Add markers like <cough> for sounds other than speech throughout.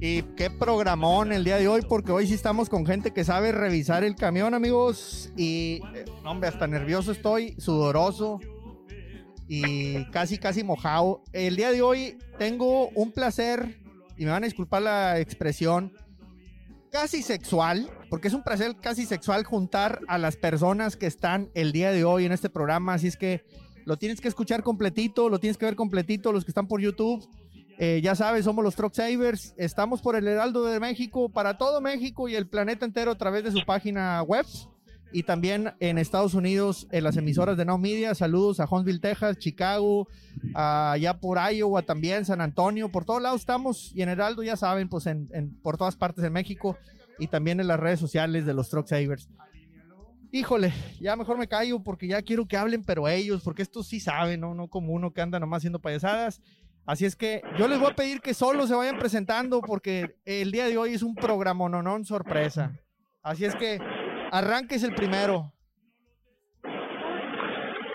Y qué programón el día de hoy, porque hoy sí estamos con gente que sabe revisar el camión, amigos. Y, eh, hombre, hasta nervioso estoy, sudoroso y casi, casi mojado. El día de hoy tengo un placer, y me van a disculpar la expresión, casi sexual, porque es un placer casi sexual juntar a las personas que están el día de hoy en este programa. Así es que lo tienes que escuchar completito, lo tienes que ver completito, los que están por YouTube. Eh, ya sabes, somos los Truck Savers. Estamos por el Heraldo de México, para todo México y el planeta entero a través de su página web. Y también en Estados Unidos, en las emisoras de Now Media. Saludos a Huntsville, Texas, Chicago, allá por Iowa también, San Antonio. Por todos lados estamos. Y en Heraldo, ya saben, pues en, por todas partes de México. Y también en las redes sociales de los Truck Savers. Híjole, ya mejor me callo porque ya quiero que hablen, pero ellos, porque estos sí saben, ¿no? No como uno que anda nomás haciendo payasadas. Así es que yo les voy a pedir que solo se vayan presentando porque el día de hoy es un programa no sorpresa. Así es que arranques el primero.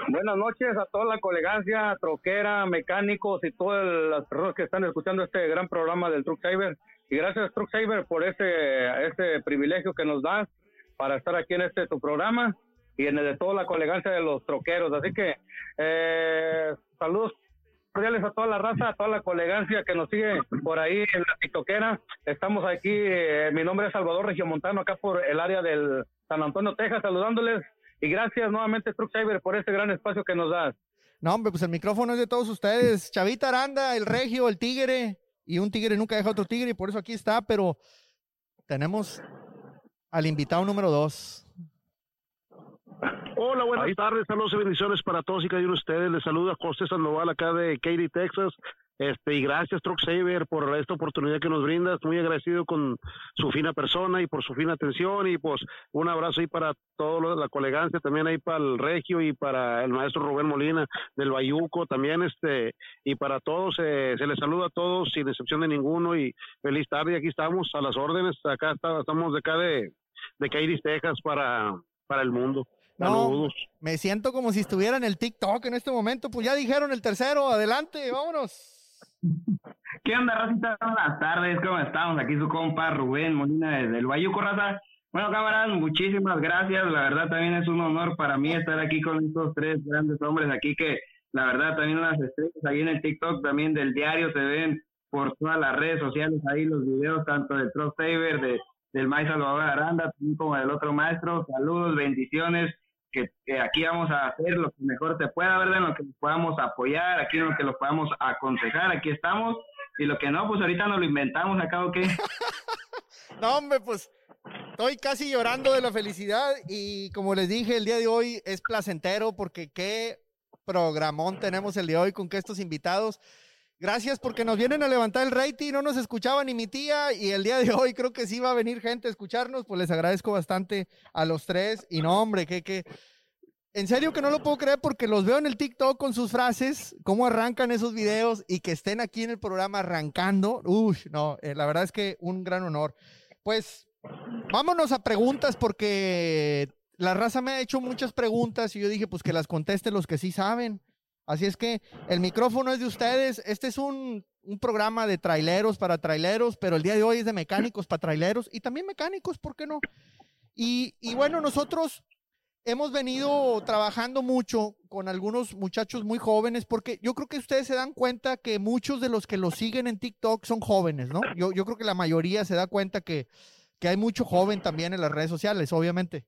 Buenas noches a toda la colegancia, troquera, mecánicos y todas las personas que están escuchando este gran programa del Truck Saver. Y gracias Truck Saver por ese, ese privilegio que nos das para estar aquí en este tu programa y en el de toda la colegancia de los troqueros. Así que eh, saludos cordiales a toda la raza, a toda la colegancia que nos sigue por ahí en la TikTokera. Estamos aquí, eh, mi nombre es Salvador Regiomontano, acá por el área del San Antonio, Texas, saludándoles. Y gracias nuevamente, Truck Saver, por este gran espacio que nos das. No, hombre, pues el micrófono es de todos ustedes. Chavita Aranda, el Regio, el Tigre. Y un tigre nunca deja otro tigre, y por eso aquí está, pero tenemos al invitado número dos. Hola, buenas tardes, saludos y bendiciones para todos y cada uno de ustedes. Les saluda José Sandoval acá de Katy, Texas. Este, y gracias, Truck Saver, por esta oportunidad que nos brindas. Muy agradecido con su fina persona y por su fina atención. Y pues un abrazo ahí para toda la colegancia, también ahí para el Regio y para el maestro Rubén Molina del Bayuco también. este Y para todos, eh, se les saluda a todos sin excepción de ninguno. Y feliz tarde, aquí estamos a las órdenes. Acá estamos de acá de, de Katy, Texas para, para el mundo. No, me siento como si estuviera en el TikTok en este momento. Pues ya dijeron el tercero, adelante, vámonos. ¿Qué onda, Racita? Buenas tardes, ¿cómo estamos? Aquí su compa Rubén Molina desde el Bayuco, Raza. Bueno, camaradas, muchísimas gracias. La verdad también es un honor para mí estar aquí con estos tres grandes hombres aquí que la verdad también las estrellas ahí en el TikTok también del diario se ven por todas las redes sociales ahí los videos tanto del Truck Saver, de, del maestro Salvador Aranda, como del otro maestro. Saludos, bendiciones que, aquí vamos a hacer lo que mejor se pueda, ¿verdad? En lo que podamos apoyar, aquí en lo que lo podamos aconsejar, aquí estamos. Y lo que no, pues ahorita nos lo inventamos acá, ¿o qué? <laughs> no, hombre, pues estoy casi llorando de la felicidad y como les dije, el día de hoy es placentero porque qué programón tenemos el día de hoy con que estos invitados. Gracias porque nos vienen a levantar el rating, no nos escuchaba ni mi tía y el día de hoy creo que sí va a venir gente a escucharnos, pues les agradezco bastante a los tres y no hombre, que, que, en serio que no lo puedo creer porque los veo en el TikTok con sus frases, cómo arrancan esos videos y que estén aquí en el programa arrancando, uy, no, eh, la verdad es que un gran honor. Pues vámonos a preguntas porque la raza me ha hecho muchas preguntas y yo dije pues que las conteste los que sí saben. Así es que el micrófono es de ustedes. Este es un, programa de traileros para traileros, pero el día de hoy es de mecánicos para traileros y también mecánicos, ¿por qué no? Y, y bueno, nosotros hemos venido trabajando mucho con algunos muchachos muy jóvenes, porque yo creo que ustedes se dan cuenta que muchos de los que lo siguen en TikTok son jóvenes, ¿no? Yo, yo creo que la mayoría se da cuenta que, que hay mucho joven también en las redes sociales, obviamente.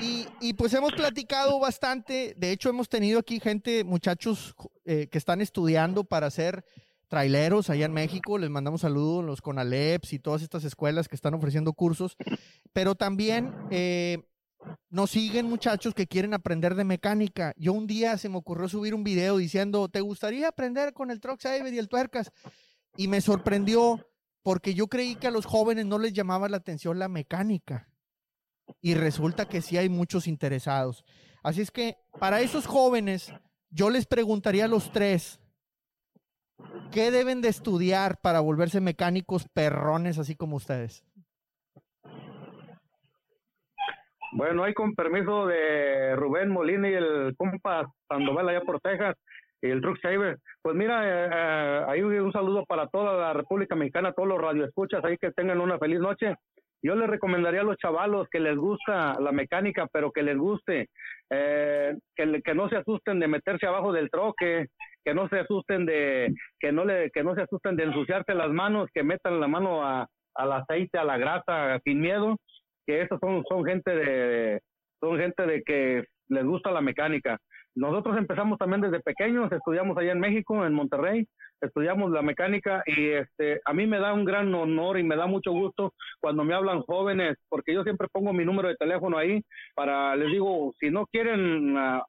Y, pues hemos platicado bastante. De hecho, hemos tenido aquí gente, muchachos eh, que están estudiando para ser traileros allá en México. Les mandamos saludos los Conaleps y todas estas escuelas que están ofreciendo cursos. Pero también eh, nos siguen muchachos que quieren aprender de mecánica. Yo un día se me ocurrió subir un video diciendo, ¿te gustaría aprender con el Truck Saver y el Tuercas? Y me sorprendió porque yo creí que a los jóvenes no les llamaba la atención la mecánica y resulta que sí hay muchos interesados. Así es que para esos jóvenes, yo les preguntaría a los tres, ¿qué deben de estudiar para volverse mecánicos perrones así como ustedes? Bueno, hay con permiso de Rubén Molina y el compa Sandoval allá por Texas. y el Truck Saver. Pues mira, eh, eh, ahí un saludo para toda la República Mexicana, todos los radioescuchas ahí que tengan una feliz noche. Yo les recomendaría a los chavalos que les gusta la mecánica, pero que les guste, eh, que, no se asusten de meterse abajo del troque, que no se asusten de, que no le, que no se asusten de ensuciarse las manos, que metan la mano a, al aceite, a la grasa, sin miedo, que esos son, son gente de, son gente de que les gusta la mecánica. Nosotros empezamos también desde pequeños, estudiamos allá en México, en Monterrey, estudiamos la mecánica y este a mí me da un gran honor y me da mucho gusto cuando me hablan jóvenes, porque yo siempre pongo mi número de teléfono ahí para les digo, si no quieren uh,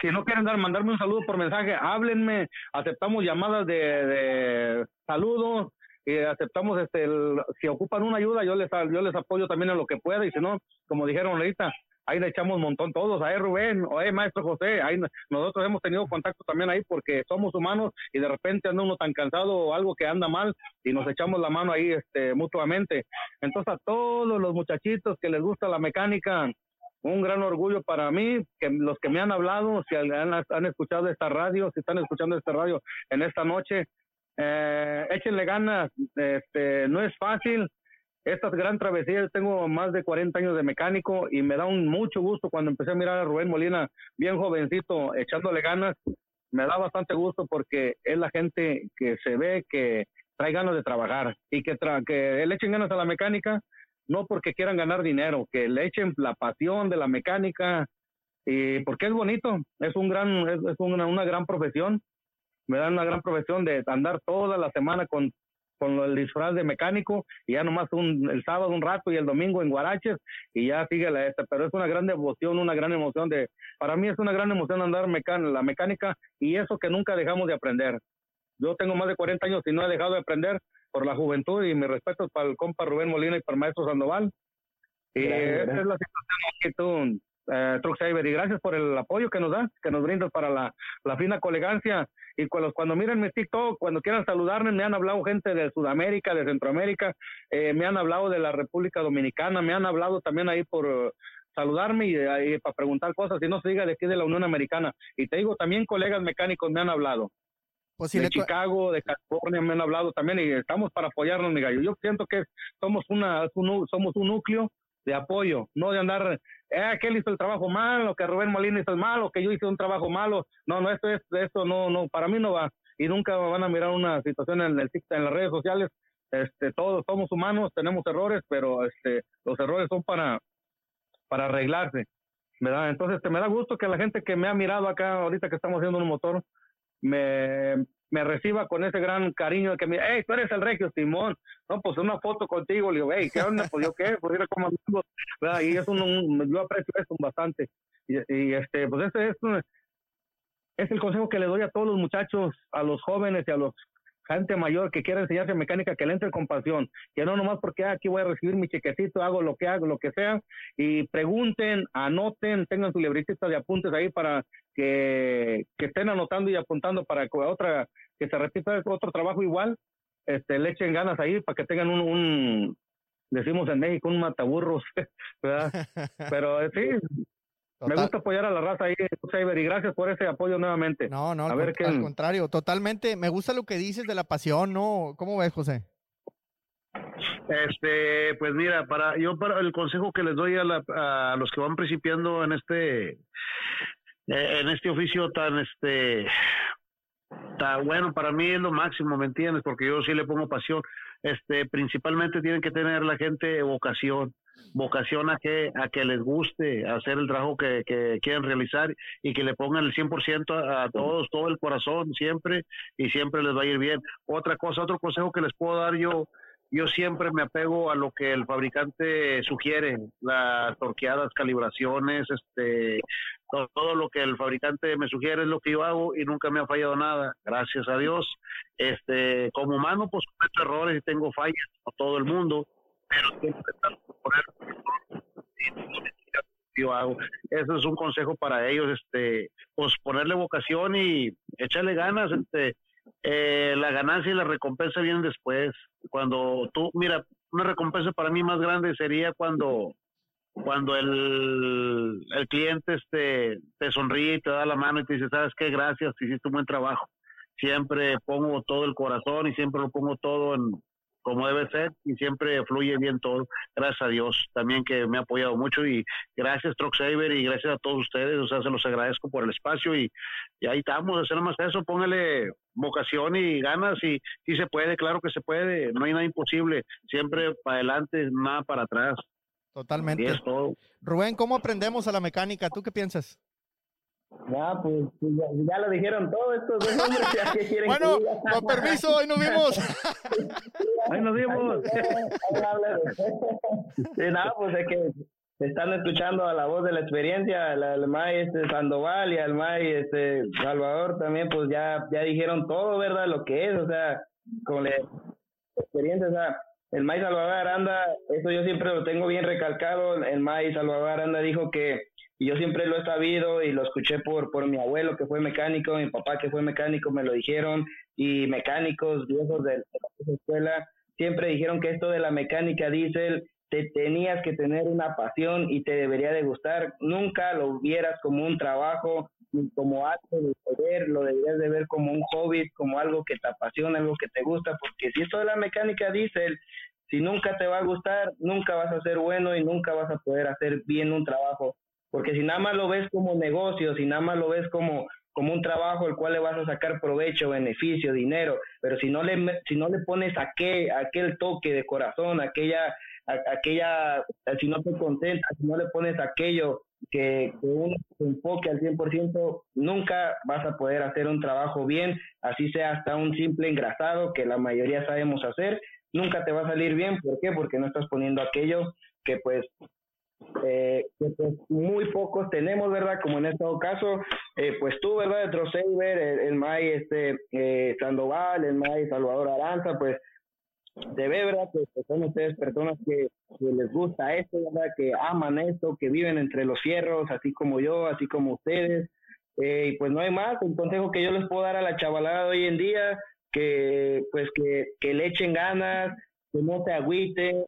si no quieren dar mandarme un saludo por mensaje, háblenme, aceptamos llamadas de, de saludos y aceptamos este si ocupan una ayuda, yo les yo les apoyo también en lo que pueda y si no, como dijeron ahorita, ahí le echamos un montón todos, ahí Rubén, o maestro José, ahí nosotros hemos tenido contacto también ahí porque somos humanos y de repente anda uno tan cansado o algo que anda mal y nos echamos la mano ahí este mutuamente. Entonces a todos los muchachitos que les gusta la mecánica, un gran orgullo para mí, que los que me han hablado, si han, han escuchado esta radio, si están escuchando esta radio en esta noche, eh, échenle ganas, este, no es fácil, esta gran travesía, tengo más de 40 años de mecánico y me da un mucho gusto cuando empecé a mirar a Rubén Molina, bien jovencito, echándole ganas, me da bastante gusto porque es la gente que se ve que trae ganas de trabajar y que, que le echen ganas a la mecánica, no porque quieran ganar dinero, que le echen la pasión de la mecánica y porque es bonito, es un gran, es, una, una gran profesión, me da una gran profesión de andar toda la semana con con el disfraz de mecánico y ya nomás un, el sábado un rato y el domingo en Guaraches y ya sigue la esta, pero es una gran devoción, una gran emoción de, para mí es una gran emoción andar mecán la mecánica y eso que nunca dejamos de aprender. Yo tengo más de 40 años y no he dejado de aprender por la juventud y mi respeto para el compa Rubén Molina y para el maestro Sandoval. Y esa es la situación que tú, eh, Truck y gracias por el apoyo que nos das, que nos brindas para la, la fina colegancia. Y cuando, cuando miren mi TikTok, cuando quieran saludarme, me han hablado gente de Sudamérica, de Centroamérica, eh, me han hablado de la República Dominicana, me han hablado también ahí por uh, saludarme y, para preguntar cosas, y no se diga de aquí de la Unión Americana. Y te digo, también colegas mecánicos me han hablado. Pues de Chicago, de California me han hablado también y estamos para apoyarnos, mi gallo. Yo siento que somos una somos un núcleo de apoyo, no de andar eh, que él hizo el trabajo malo, que Rubén Molina hizo el malo, que yo hice un trabajo malo. No, no, esto es, esto no, no, para mí no va. Y nunca van a mirar una situación en el en las redes sociales. Este, todos somos humanos, tenemos errores, pero este, los errores son para, para arreglarse. ¿verdad? Entonces, te me da gusto que la gente que me ha mirado acá ahorita que estamos haciendo un motor me, me reciba con ese gran cariño de que me, hey, tú eres el regio Simón, no, pues una foto contigo, le digo, hey, ¿qué onda? Pues yo qué, pues era como ¿verdad? y es un, yo aprecio eso bastante, y, este, pues ese es, es el consejo que le doy a todos los muchachos, a los jóvenes y a los gente mayor que quiera enseñarse mecánica, que le entre con pasión, que no nomás porque ah, aquí voy a recibir mi chequecito, hago lo que hago, lo que sea, y pregunten, anoten, tengan su libretita de apuntes ahí para que, que estén anotando y apuntando para que otra, que se repita otro trabajo igual, este, le echen ganas ahí para que tengan un, un decimos en México, un mataburros, <laughs> ¿verdad? <laughs> Pero eh, me gusta apoyar a la raza ahí, Saber, y gracias por ese apoyo nuevamente. No, no, al, contrario, totalmente. Me gusta lo que dices de la pasión, ¿no? ¿Cómo ves, José? Este, pues mira, para yo para el consejo que les doy a, a los que van principiando en este eh, en este oficio tan este tan bueno para mí es lo máximo, ¿me entiendes? Porque yo sí le pongo pasión. Este, principalmente tienen que tener la gente vocación vocación a que, a que les guste hacer el trabajo que, que quieren realizar y que le pongan el 100% a, a todos, todo el corazón siempre y siempre les va a ir bien. Otra cosa, otro consejo que les puedo dar yo, yo siempre me apego a lo que el fabricante sugiere, las torqueadas, calibraciones, este, todo, lo que el fabricante me sugiere es lo que yo hago y nunca me ha fallado nada, gracias a Dios. Este, como humano, pues cometo errores y tengo fallas, no todo el mundo, pero siempre yo hago. Eso es un consejo para ellos, este, pues ponerle vocación y echarle ganas, este, eh, la ganancia y la recompensa vienen después. Cuando tú, mira, una recompensa para mí más grande sería cuando cuando el, el cliente este, te sonríe y te da la mano y te dice, sabes qué, gracias, hiciste un buen trabajo. Siempre pongo todo el corazón y siempre lo pongo todo en, como debe ser y siempre fluye bien todo. Gracias a Dios también que me ha apoyado mucho y gracias Truck Saver y gracias a todos ustedes, o sea, se los agradezco por el espacio y, y ahí estamos, hacer más eso, póngale vocación y ganas y si se puede, claro que se puede, no hay nada imposible, siempre para adelante, nada para atrás. Totalmente. Rubén, ¿cómo aprendemos a la mecánica? ¿Tú qué piensas? Ya, pues, pues ya, lo dijeron todo estos dos hombres. Ya que quieren bueno, con permiso, hoy nos vimos. <laughs> hoy nos vimos. sí, nada, pues es que están escuchando a la voz de la experiencia, al, May este, Sandoval y al May este, Salvador también, pues ya, ya dijeron todo, ¿verdad? Lo que es, o sea, con la experiencia, o sea, el May Salvador Aranda, eso yo siempre lo tengo bien recalcado, el May Salvador Aranda dijo que y yo siempre lo he sabido y lo escuché por, por mi abuelo que fue mecánico, mi papá que fue mecánico me lo dijeron y mecánicos viejos de, la escuela siempre dijeron que esto de la mecánica diésel te tenías que tener una pasión y te debería de gustar. Nunca lo vieras como un trabajo como algo de poder, lo deberías de ver como un hobby, como algo que te apasiona, algo que te gusta, porque si esto de la mecánica diésel, si nunca te va a gustar, nunca vas a ser bueno y nunca vas a poder hacer bien un trabajo. Porque si nada más lo ves como negocio, si nada más lo ves como, como un trabajo el cual le vas a sacar provecho, beneficio, dinero, pero si no le, si no le pones aquel, aquel toque de corazón, aquella, aquella, si no te contentas, si no le pones aquello que, que uno se enfoque al 100%, nunca vas a poder hacer un trabajo bien, así sea hasta un simple engrasado que la mayoría sabemos hacer, nunca te va a salir bien, ¿por qué? Porque no estás poniendo aquello que pues eh, que pues muy pocos tenemos, ¿verdad? Como en este caso, eh, pues tú, ¿verdad? De Trosaver, el, el May este, eh, Sandoval, el May Salvador Aranza, pues ver, ¿verdad? Que, son ustedes personas que, les gusta esto, ¿verdad? Que aman esto, que viven entre los fierros, así como yo, así como ustedes. Eh, y pues no hay más, un consejo que yo les puedo dar a la chavalada de hoy en día, que pues que, que le echen ganas, que no se agüiten,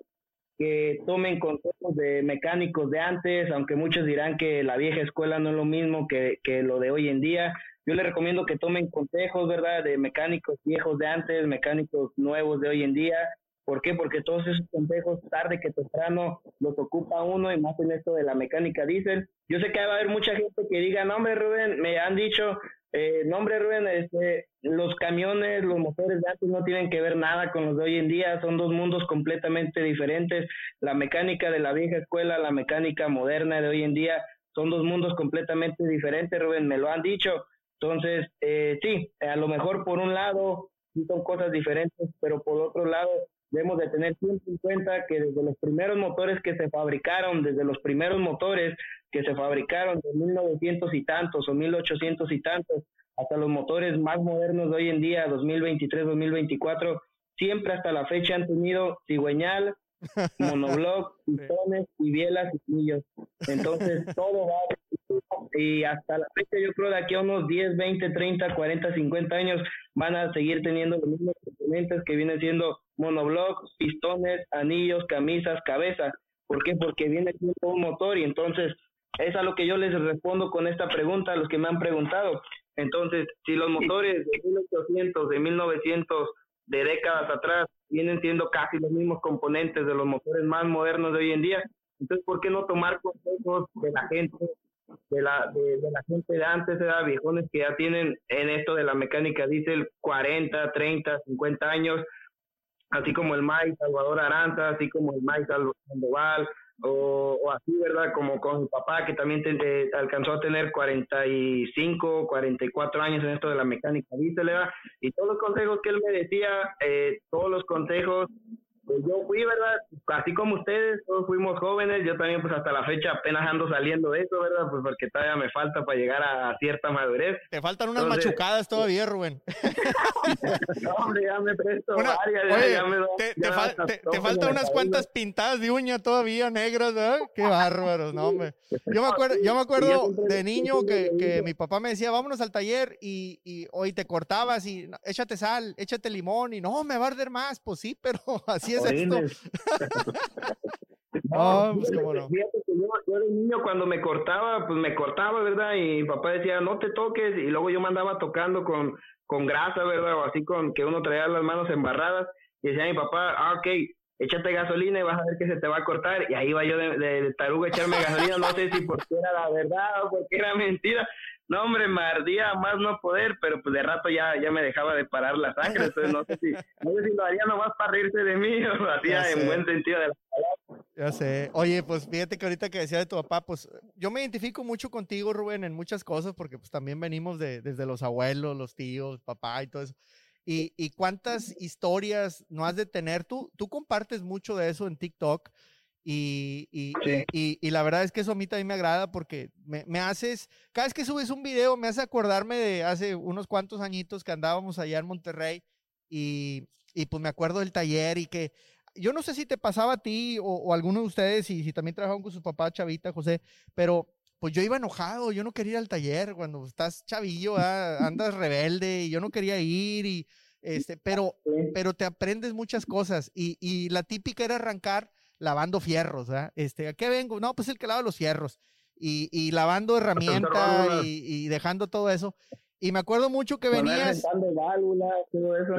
que tomen consejos de mecánicos de antes, aunque muchos dirán que la vieja escuela no es lo mismo que, que lo de hoy en día. Yo les recomiendo que tomen consejos, ¿verdad?, de mecánicos viejos de antes, mecánicos nuevos de hoy en día. ¿Por qué? Porque todos esos consejos, tarde que temprano, los ocupa uno y más en esto de la mecánica diésel. Yo sé que va a haber mucha gente que diga, no, hombre, Rubén, me han dicho eh, nombre Rubén, este, los camiones, los motores de antes no tienen que ver nada con los de hoy en día, son dos mundos completamente diferentes. La mecánica de la vieja escuela, la mecánica moderna de hoy en día, son dos mundos completamente diferentes, Rubén, me lo han dicho. Entonces, eh, sí, a lo mejor por un lado son cosas diferentes, pero por otro lado debemos de tener siempre en cuenta que desde los primeros motores que se fabricaron, desde los primeros motores que se fabricaron de 1900 y tantos o 1800 y tantos hasta los motores más modernos de hoy en día, 2023, 2024, siempre hasta la fecha han tenido cigüeñal, <laughs> monobloc, pistones y bielas y millos. Entonces <laughs> todo va y hasta la fecha yo creo de aquí a unos 10, 20, 30, 40, 50 años van a seguir teniendo los mismos componentes que vienen siendo monobloc, pistones, anillos, camisas, cabezas. ¿Por qué? Porque viene siendo un motor y entonces es a lo que yo les respondo con esta pregunta a los que me han preguntado. Entonces, si los motores de 1800, de 1900, de décadas atrás, vienen siendo casi los mismos componentes de los motores más modernos de hoy en día, entonces, ¿por qué no tomar consejos de la gente, de la, de, la gente de antes, de viejones que ya tienen en esto de la mecánica diésel 40, 30, 50 años, así como el Mike Salvador Aranza, así como el Mike Sandoval, o, o, así, ¿verdad? Como con mi papá, que también alcanzó a tener 45, 44 años en esto de la mecánica. Y todos los consejos que él me decía, eh, todos los consejos pues yo fui, ¿verdad? Así como ustedes, todos fuimos jóvenes, yo también pues hasta la fecha apenas ando saliendo de eso, ¿verdad? Pues porque todavía me falta para llegar a cierta madurez. Te faltan unas machucadas todavía, Rubén. <laughs> no, hombre, ya me presto varias, ya, me Te, te, faltan unas cuantas pintadas de uña todavía negras, ¿verdad? Qué bárbaros, no, hombre. Yo me acuerdo, yo me acuerdo de niño que, que mi papá me decía, vámonos al taller y, y hoy te cortabas y échate sal, échate limón y no, me va a arder más, pues sí, pero <laughs> así es esto. <laughs> No, pues cómo no. Fíjate que yo, yo de niño cuando me cortaba, pues me cortaba, ¿verdad? Y mi papá decía, no te toques, y luego yo me andaba tocando con, con grasa, ¿verdad? O así con que uno traía las manos embarradas, y decía mi papá, ah, ok, échate gasolina y vas a ver que se te va a cortar. Y ahí iba yo de, de, de taruga a echarme gasolina, no sé si porque era la verdad o porque era mentira. No, hombre, me ardía más no poder, pero pues de rato ya, ya me dejaba de parar la sangre, entonces no sé si, no sé si lo haría nomás para reírse de mí <laughs> o lo hacía en buen sentido de la Ya sé. Oye, pues fíjate que ahorita que decía de tu papá, pues yo me identifico mucho contigo, Rubén, en muchas cosas, porque pues también venimos de, desde los abuelos, los tíos, papá y todo eso. Y, y cuántas historias no has de tener. Tú, tú compartes mucho de eso en TikTok. Y, y, Sí. y, y la verdad es que eso a mí también me agrada porque me, me haces, cada vez que subes un video me hace acordarme de hace unos cuantos añitos que andábamos allá en Monterrey y, y pues me acuerdo del taller y que yo no sé si te pasaba a ti o, o a alguno de ustedes y si también trabajaban con su papá Chavita, José, pero pues yo iba enojado, yo no quería ir al taller cuando estás chavillo, ¿verdad? andas rebelde y yo no quería ir y este, pero pero te aprendes muchas cosas y, y la típica era arrancar lavando fierros, ¿verdad? Este, ¿a qué vengo? No, pues el que lava los fierros y, y lavando <laughs> herramientas y, y dejando todo eso. Y me acuerdo mucho que venías, válvulas, todo eso.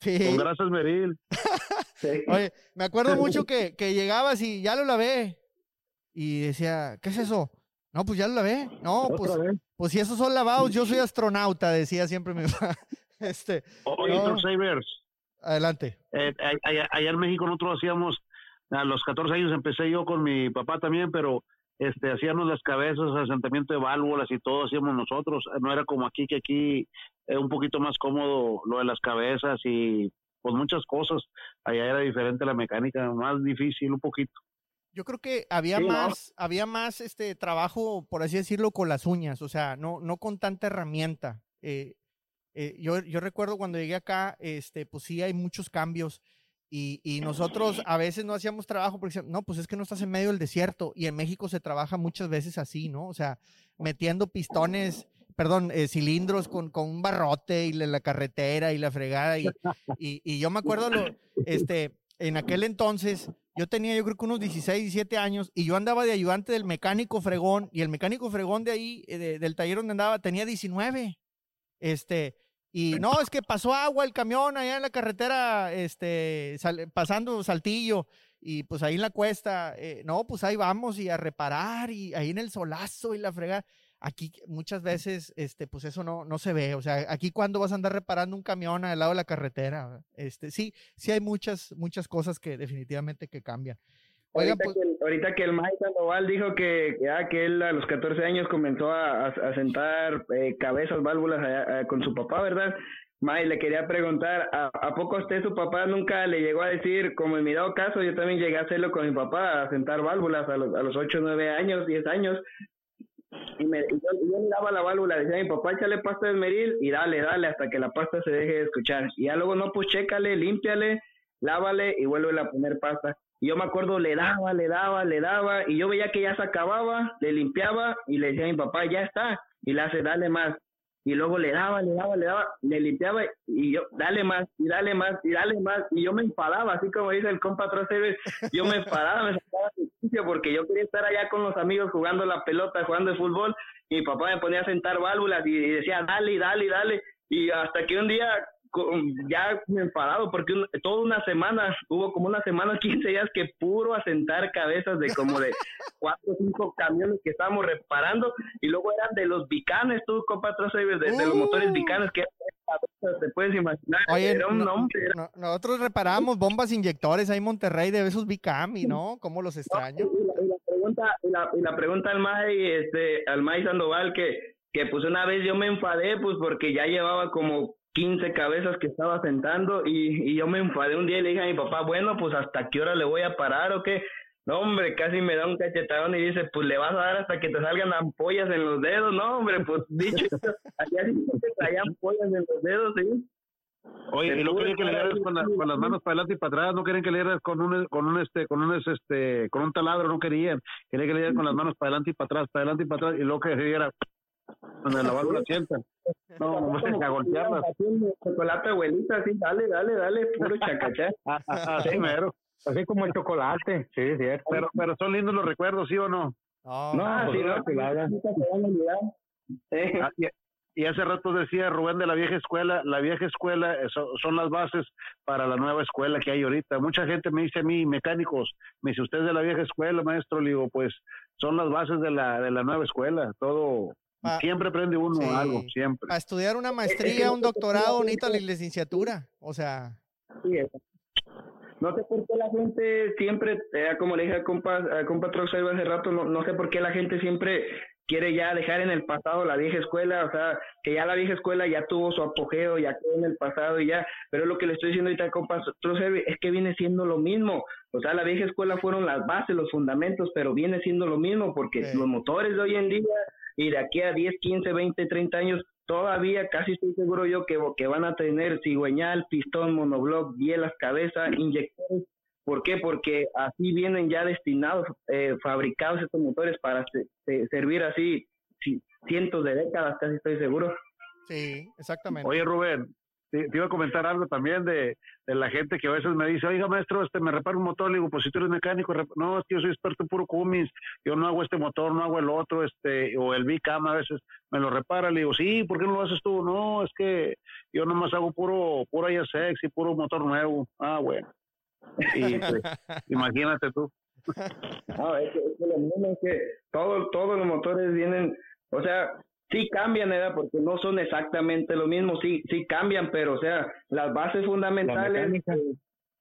Sí, Con grasas Meril. <laughs> Sí. oye, me acuerdo mucho <laughs> que, que llegabas y ya lo lavé y decía, ¿qué es eso? No, pues ya lo lavé. No, pues, pues si esos son lavados, yo soy astronauta, decía siempre mi papá. Este, Oye, No. Savers, adelante. eh, a- allá en México nosotros hacíamos, a los 14 años empecé yo con mi papá también, pero este hacíamos las cabezas, asentamiento de válvulas y todo hacíamos nosotros. No era como aquí, que aquí es un poquito más cómodo lo de las cabezas y pues muchas cosas. Allá era diferente la mecánica, más difícil un poquito. Yo creo que había Sí, ¿no? más, había más este trabajo, por así decirlo, con las uñas, o sea, no, no con tanta herramienta. Eh, eh, yo, yo recuerdo cuando llegué acá, este, pues sí hay muchos cambios y, y nosotros a veces no hacíamos trabajo porque no, pues es que no estás en medio del desierto y en México se trabaja muchas veces así, ¿no? O sea, metiendo pistones, perdón, eh, cilindros con, con un barrote y la, la carretera y la fregada y, <laughs> y, y yo me acuerdo, lo, este, en aquel entonces yo tenía yo creo que unos 16, 17 años y yo andaba de ayudante del mecánico fregón y el mecánico fregón de ahí, eh, de- del taller donde andaba, tenía 19. Este, y no, es que pasó agua el camión allá en la carretera, este, sal- pasando Saltillo y pues ahí en la cuesta, eh, no, pues ahí vamos y a reparar y ahí en el solazo y la frega. Aquí muchas veces, este, pues eso no, no se ve. O sea, aquí cuando vas a andar reparando un camión al lado de la carretera, este, sí, sí hay muchas, muchas cosas que definitivamente que cambian. Ahorita, pues, que el, ahorita que el Mike Sandoval dijo que, que, ah, que él a los 14 años comenzó a, a, a sentar eh, cabezas, válvulas eh, con su papá, ¿verdad? May, le quería preguntar, ¿a, ¿a poco usted su papá nunca le llegó a decir, como en mi dado caso, yo también llegué a hacerlo con mi papá, a sentar válvulas a los, a los 8, 9 años, 10 años, y, me, y yo, yo miraba la válvula, decía a mi papá, échale pasta de esmeril y dale, dale, hasta que la pasta se deje de escuchar. Y ya luego, no, pues chécale, límpiale, lávale y vuelve a poner pasta. Yo me acuerdo, le daba, le daba, le daba, y yo veía que ya se acababa, le limpiaba y le decía a mi papá, ya está, y le hace, dale más. Y luego le daba, le daba, le daba, le limpiaba y yo, dale más, y dale más, y dale más. Y yo me enfadaba, así como dice el compa Troceves, yo me enfadaba, me sacaba de quicio porque yo quería estar allá con los amigos jugando la pelota, jugando el fútbol, y mi papá me ponía a sentar válvulas y decía, dale, dale, dale. Y hasta que un día con- ya me enfadado porque un- toda una semana, hubo como una semana, <laughs> 15 días que puro asentar cabezas de como de <laughs> cuatro o cinco camiones que estábamos reparando y luego eran de los bicanes, tú compa de, de los motores Uh. bicanes que te puedes imaginar, Oye, era un no- nombre, era- no- nosotros reparábamos bombas inyectores ahí en Monterrey de esos Bicami, ¿no? ¿Cómo los extraño? Y la, y la pregunta, y la, y la pregunta al May, este, al May Sandoval, que, que pues una vez yo me enfadé, pues porque ya llevaba como 15 cabezas que estaba sentando y, y yo me enfadé un día y le dije a mi papá, bueno, pues hasta qué hora le voy a parar o qué. No, hombre, casi me da un cachetadón y dice, pues le vas a dar hasta que te salgan ampollas en los dedos. No, hombre, pues dicho, allá sí te ampollas en los dedos, sí. Oye, y no querían que le con, la- con las manos para adelante y para atrás, no querían que le con un, con un, este, con un, este, con un taladro, no querían. Querían que le dieras con las <laughs> manos para adelante y para atrás, para adelante y para atrás, y luego que se diera donde <laughs> la válvula sienta. No, hombre, Como a haciendo Chocolate abuelita, así, dale, dale, dale, puro chacachá. <laughs> Así mero. Así como el chocolate, sí, sí. Pero, pero son lindos los recuerdos, ¿sí o no? No, No, pues sí, no. Eh, y, y hace rato decía Rubén de la vieja escuela, la vieja escuela eh, son, son las bases para la nueva escuela que hay ahorita. Mucha gente me dice a mí, mecánicos, me dice, usted es de la vieja escuela, maestro, le digo, pues son las bases de la, de la nueva escuela. Todo, Siempre aprende uno sí. algo, siempre. Para estudiar una maestría, un doctorado, necesita la licenciatura. O sea, Sí, eso. No sé por qué la gente siempre, eh, como le dije al compa, al compa hace rato, no, no sé por qué la gente siempre quiere ya dejar en el pasado la vieja escuela, o sea, que ya la vieja escuela ya tuvo su apogeo, ya quedó en el pasado y ya, pero lo que le estoy diciendo ahorita compa es que viene siendo lo mismo, o sea, la vieja escuela fueron las bases, los fundamentos, pero viene siendo lo mismo porque Sí. los motores de hoy en día y de aquí a 10, 15, 20, 30 años todavía casi estoy seguro yo que, que van a tener cigüeñal, pistón, monobloc, bielas, cabeza, inyectores. ¿Por qué? Porque así vienen ya destinados, eh, fabricados estos motores para se- se- servir así ci- cientos de décadas, casi estoy seguro. sí, exactamente. Oye, Rubén, te, iba a comentar algo también de, de la gente que a veces me dice, oiga, maestro, este me repara un motor. Le digo, pues si tú eres mecánico, no, es que yo soy experto en puro Cummins, yo no hago este motor, no hago el otro, este, o el Bicam a veces me lo repara. Le digo, sí, ¿por qué no lo haces tú? No, es que yo nomás hago puro, puro ISX y puro motor nuevo. Ah, bueno. Y pues, <laughs> imagínate tú. No, es que, es que lo mismo es que todo- todos los motores vienen, o sea, sí cambian, ¿verdad? Porque no son exactamente lo mismo, sí, sí cambian, pero o sea, las bases fundamentales, mecánica.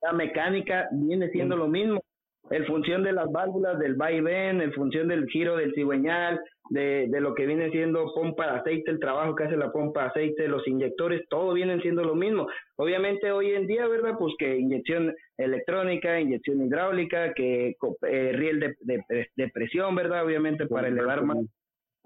la mecánica viene siendo lo mismo. El función de las válvulas, del vaivén, el función del giro del cigüeñal, de, de lo que viene siendo pompa de aceite, el trabajo que hace la pompa de aceite, los inyectores, todo vienen siendo lo mismo. Obviamente hoy en día, ¿verdad? Pues que inyección electrónica, inyección hidráulica, que eh, riel de, de, de presión, ¿verdad? Obviamente para elevar más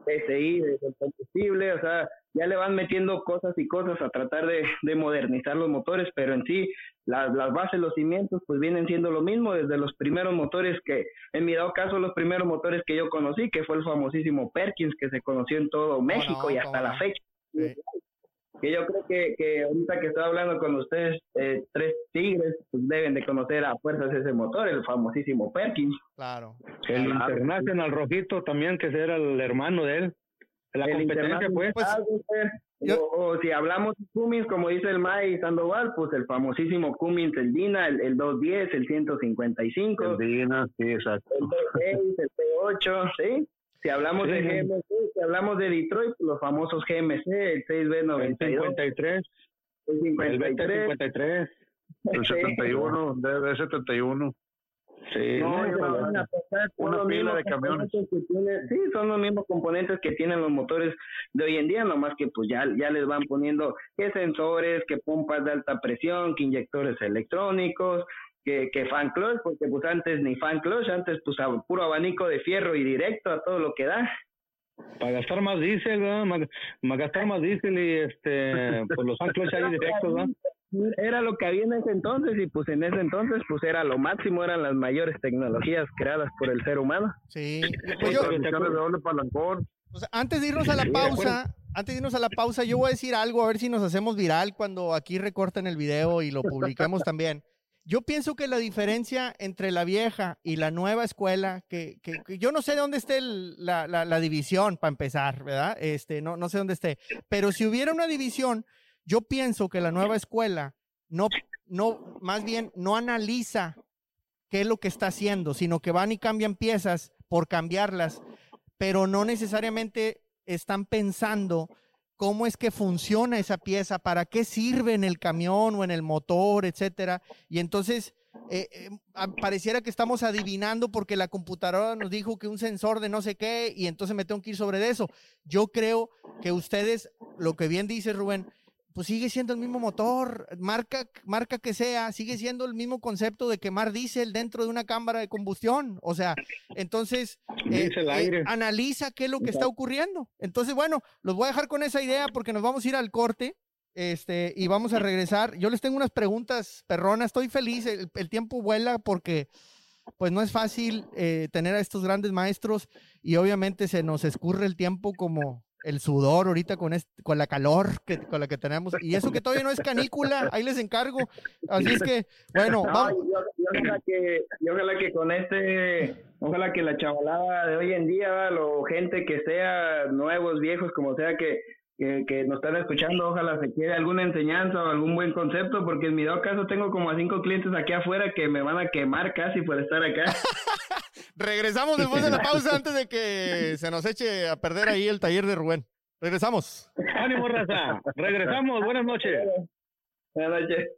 PSI del combustible, o sea, ya le van metiendo cosas y cosas a tratar de, de modernizar los motores, pero en sí las, las bases, los cimientos, pues vienen siendo lo mismo desde los primeros motores que, en mi dado caso, los primeros motores que yo conocí, que fue el famosísimo Perkins, que se conoció en todo México no? y hasta ¿Cómo la fecha. Sí. Que yo creo que, que ahorita que estoy hablando con ustedes, eh, tres tigres, pues deben de conocer a fuerzas ese motor, el famosísimo Perkins. Claro. El Claro. International Rojito también, que era el hermano de él. La El competencia, pues. Pues, Ah, yo- o, o si hablamos de Cummins, como dice el May Sandoval, pues el famosísimo Cummins, el Dina, el, el 210, el 155, el Dina, sí, exacto. P6, el P8, ¿sí? Si hablamos de. GMC, si hablamos de Detroit, los famosos GMC, el El 6B92, 53, el el 53, 53. El 71, de 71. Sí, No, no, una los pila mismos de camiones. componentes que tiene- sí, son los mismos componentes que tienen los motores de hoy en día, nomás que pues ya, ya les van poniendo que sensores, que pompas de alta presión, que inyectores electrónicos, que, que fan clutch, porque pues antes ni fan clutch, antes pues a- puro abanico de fierro y directo a todo lo que da. para gastar más diésel. Más, más gastar más diésel y este, pues los anclos ahí directos, ¿verdad? Era lo que había en ese entonces y pues en ese entonces pues era lo máximo, eran las mayores tecnologías creadas por el ser humano. Sí. Pues Pues yo, antes de irnos a la pausa, antes de irnos a la pausa, yo voy a decir algo, a ver si nos hacemos viral cuando aquí recorten el video y lo publiquemos también. Yo pienso que la diferencia entre la vieja y la nueva escuela, que, que- yo no sé de dónde esté la, la- la división para empezar, ¿verdad? Este, no, no sé dónde esté. Pero si hubiera una división, yo pienso que la nueva escuela no, no, más bien no analiza qué es lo que está haciendo, sino que van y cambian piezas por cambiarlas, pero no necesariamente están pensando cómo es que funciona esa pieza, para qué sirve en el camión o en el motor, etcétera. Y entonces eh, eh, pareciera que estamos adivinando porque la computadora nos dijo que un sensor de no sé qué y entonces me tengo que ir sobre eso. Yo creo que ustedes, lo que bien dice Rubén, pues sigue siendo el mismo motor, marca, marca que sea, sigue siendo el mismo concepto de quemar diésel dentro de una cámara de combustión. O sea, entonces eh, eh, analiza qué es lo que está ocurriendo. Entonces, bueno, los voy a dejar con esa idea porque nos vamos a ir al corte. Este, y vamos a regresar. Yo les tengo unas preguntas perronas. Estoy feliz. El, el tiempo vuela porque, pues, no es fácil eh, tener a estos grandes maestros y obviamente se nos escurre el tiempo como, el sudor ahorita con, este, con la calor que, con la que tenemos. Y eso que todavía no es canícula, ahí les encargo. Así es que, bueno, vamos. ojalá, que, ojalá que con este, ojalá que la chavalada de hoy en día, lo gente que sea, nuevos, viejos, como sea, que que, nos están escuchando, ojalá se quede alguna enseñanza o algún buen concepto, porque en mi dado caso tengo como a cinco clientes aquí afuera que me van a quemar casi por estar acá. <laughs> Regresamos después de la pausa antes de que se nos eche a perder ahí el taller de Rubén. Regresamos. Ánimo, raza. Regresamos. Buenas noches. Buenas noches.